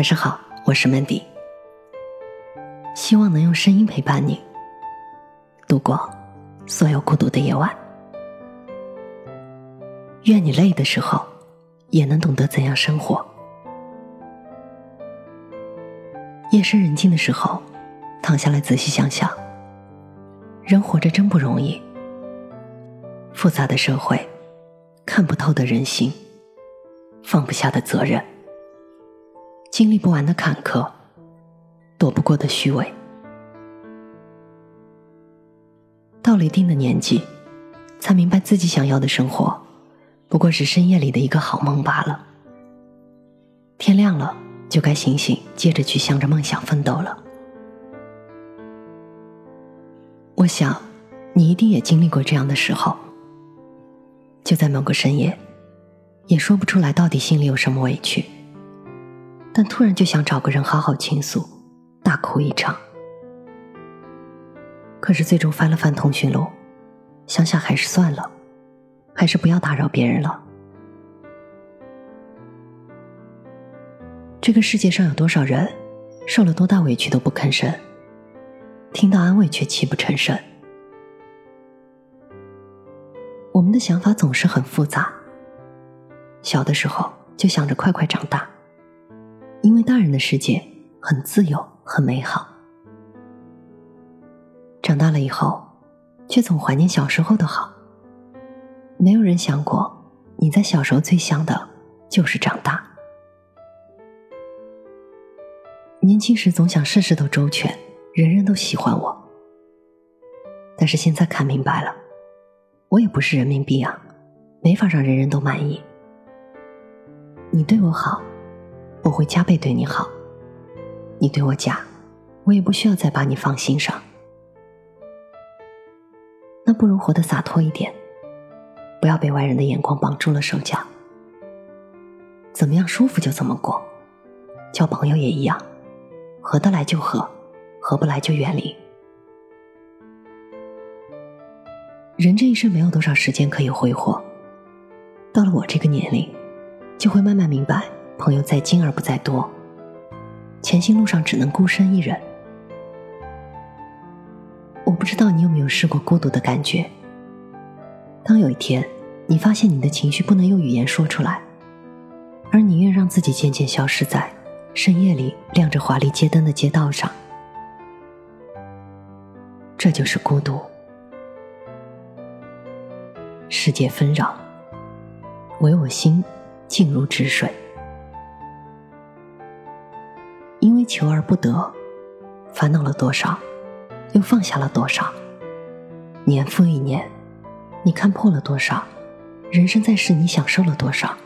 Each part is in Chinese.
晚上好，我是 Mandy，希望能用声音陪伴你度过所有孤独的夜晚。愿你累的时候，也能懂得怎样生活。夜深人静的时候，躺下来仔细想想，人活着真不容易。复杂的社会，看不透的人心，放不下的责任，经历不完的坎坷，躲不过的虚伪。到了一定的年纪，才明白自己想要的生活，不过是深夜里的一个好梦罢了。天亮了，就该醒醒，接着去向着梦想奋斗了。我想，你一定也经历过这样的时候。就在某个深夜，也说不出来到底心里有什么委屈，但突然就想找个人好好倾诉，大哭一场。可是最终翻了翻通讯录，想想还是算了，还是不要打扰别人了。这个世界上有多少人，受了多大委屈都不吭声，听到安慰却泣不成声。我们的想法总是很复杂。小的时候就想着快快长大，人的世界很自由、很美好。长大了以后，却总怀念小时候的好。没有人想过，你在小时候最想的就是长大。年轻时总想事事都周全，人人都喜欢我，但是现在看明白了。我也不是人民币啊，没法让人人都满意。你对我好，我会加倍对你好；你对我假，我也不需要再把你放心上。那不如活得洒脱一点，不要被外人的眼光绑住了手脚。怎么样舒服就怎么过，交朋友也一样，合得来就合，合不来就远离。人这一生没有多少时间可以挥霍，到了我这个年龄，就会慢慢明白，朋友在精而不在多，前行路上只能孤身一人。我不知道你有没有试过孤独的感觉。当有一天你发现你的情绪不能用语言说出来，而宁愿让自己渐渐消失在深夜里亮着华丽街灯的街道上，这就是孤独。世界纷扰，唯我心静如止水。求而不得，烦恼了多少，又放下了多少？年复一年，你看破了多少？人生在世，你享受了多少？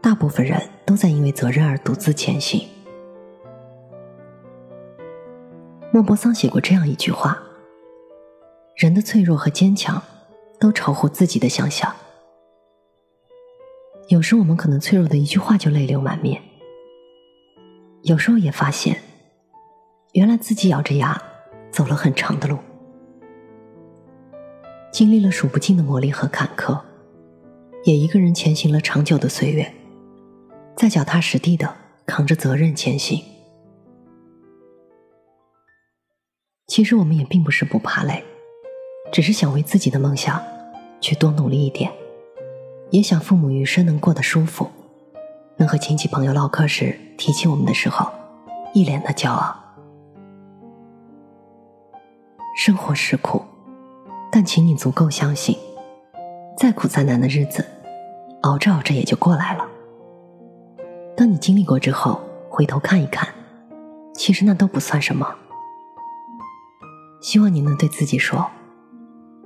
大部分人都在因为责任而独自前行。莫泊桑写过这样一句话：人的脆弱和坚强。都超乎自己的想象。有时我们可能脆弱的一句话就泪流满面。有时候也发现，原来自己咬着牙走了很长的路，经历了数不尽的磨砺和坎坷，也一个人前行了长久的岁月，在脚踏实地的扛着责任前行。其实我们也并不是不怕累。只是想为自己的梦想去多努力一点，也想父母余生能过得舒服，能和亲戚朋友唠嗑时提起我们的时候，一脸的骄傲。生活是苦，但请你足够相信，再苦再难的日子，熬着熬着也就过来了。当你经历过之后，回头看一看，其实那都不算什么。希望你能对自己说。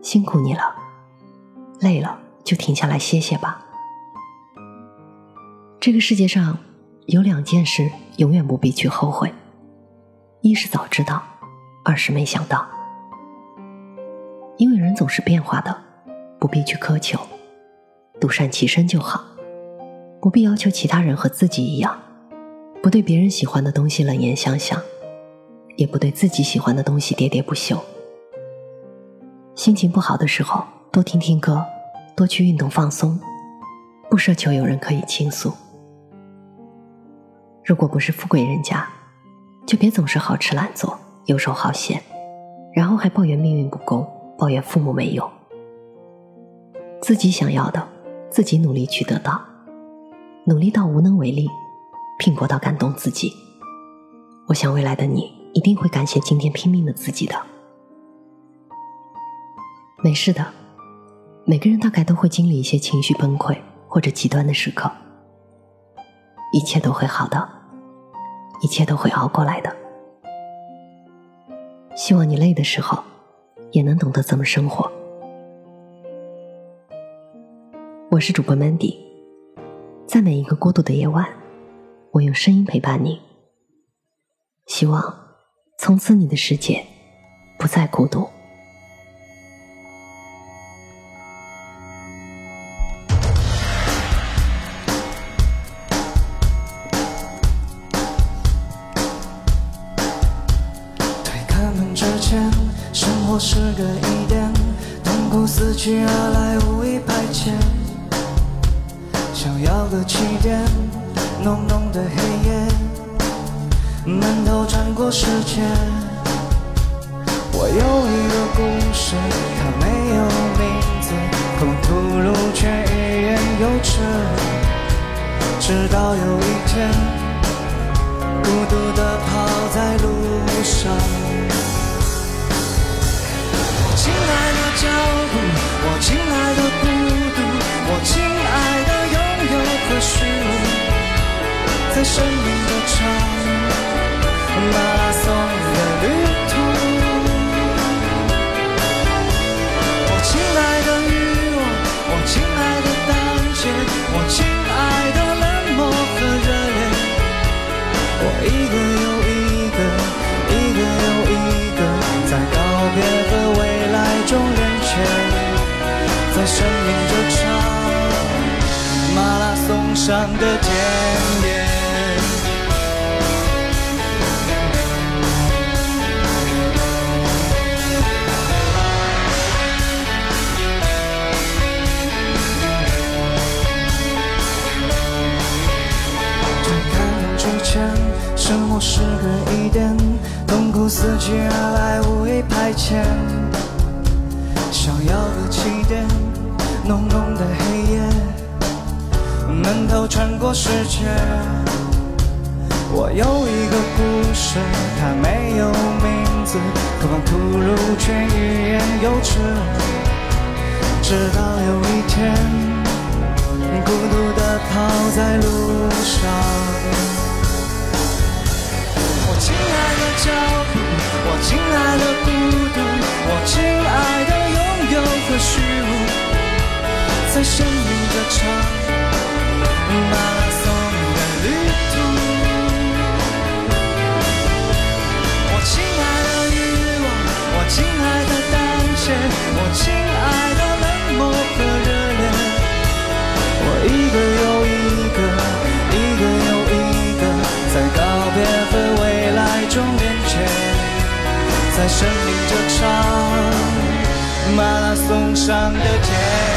辛苦你了，累了就停下来歇歇吧。这个世界上有两件事永远不必去后悔：一是早知道，二是没想到。因为人总是变化的，不必去苛求，独善其身就好。不必要求其他人和自己一样，不对别人喜欢的东西冷言相向，也不对自己喜欢的东西喋喋不休。心情不好的时候，多听听歌，多去运动放松，不奢求有人可以倾诉。如果不是富贵人家，就别总是好吃懒做、游手好闲，然后还抱怨命运不公、抱怨父母没用。自己想要的，自己努力去得到，努力到无能为力，拼搏到感动自己。我想未来的你一定会感谢今天拼命的自己的。没事的，每个人大概都会经历一些情绪崩溃或者极端的时刻，一切都会好的，一切都会熬过来的。希望你累的时候，也能懂得怎么生活。我是主播 Mandy，在每一个孤独的夜晚，我用声音陪伴你。希望从此你的世界不再孤独。痛苦伺机而来，无意排遣。想要个起点，浓浓的黑夜，闷头穿过世界。我有一个故事，它没有名字，空吐露却欲言又止。直到有一天，孤独地跑在路上。我亲爱的脚步，我亲爱的孤独，我亲爱的拥有和虚无，在生命的长上的田野。推开门之前，生活是个疑点，痛苦伺机而来，无意排遣。想要个起点，浓浓的黑夜，闷头穿过世界。我有一个故事，它没有名字，渴望吐露却欲言又止。直到有一天。孤独地跑在路上。我亲爱的脚步，我亲爱的孤独，我亲爱的拥有和虚无，在生命这场马拉松的旅马拉松的旅途，我亲爱的欲望，我亲爱的胆怯，我亲爱的冷漠和热烈，我一个又一个，一个又一个，在告别和未来中变迁，在生命这场马拉松上的天。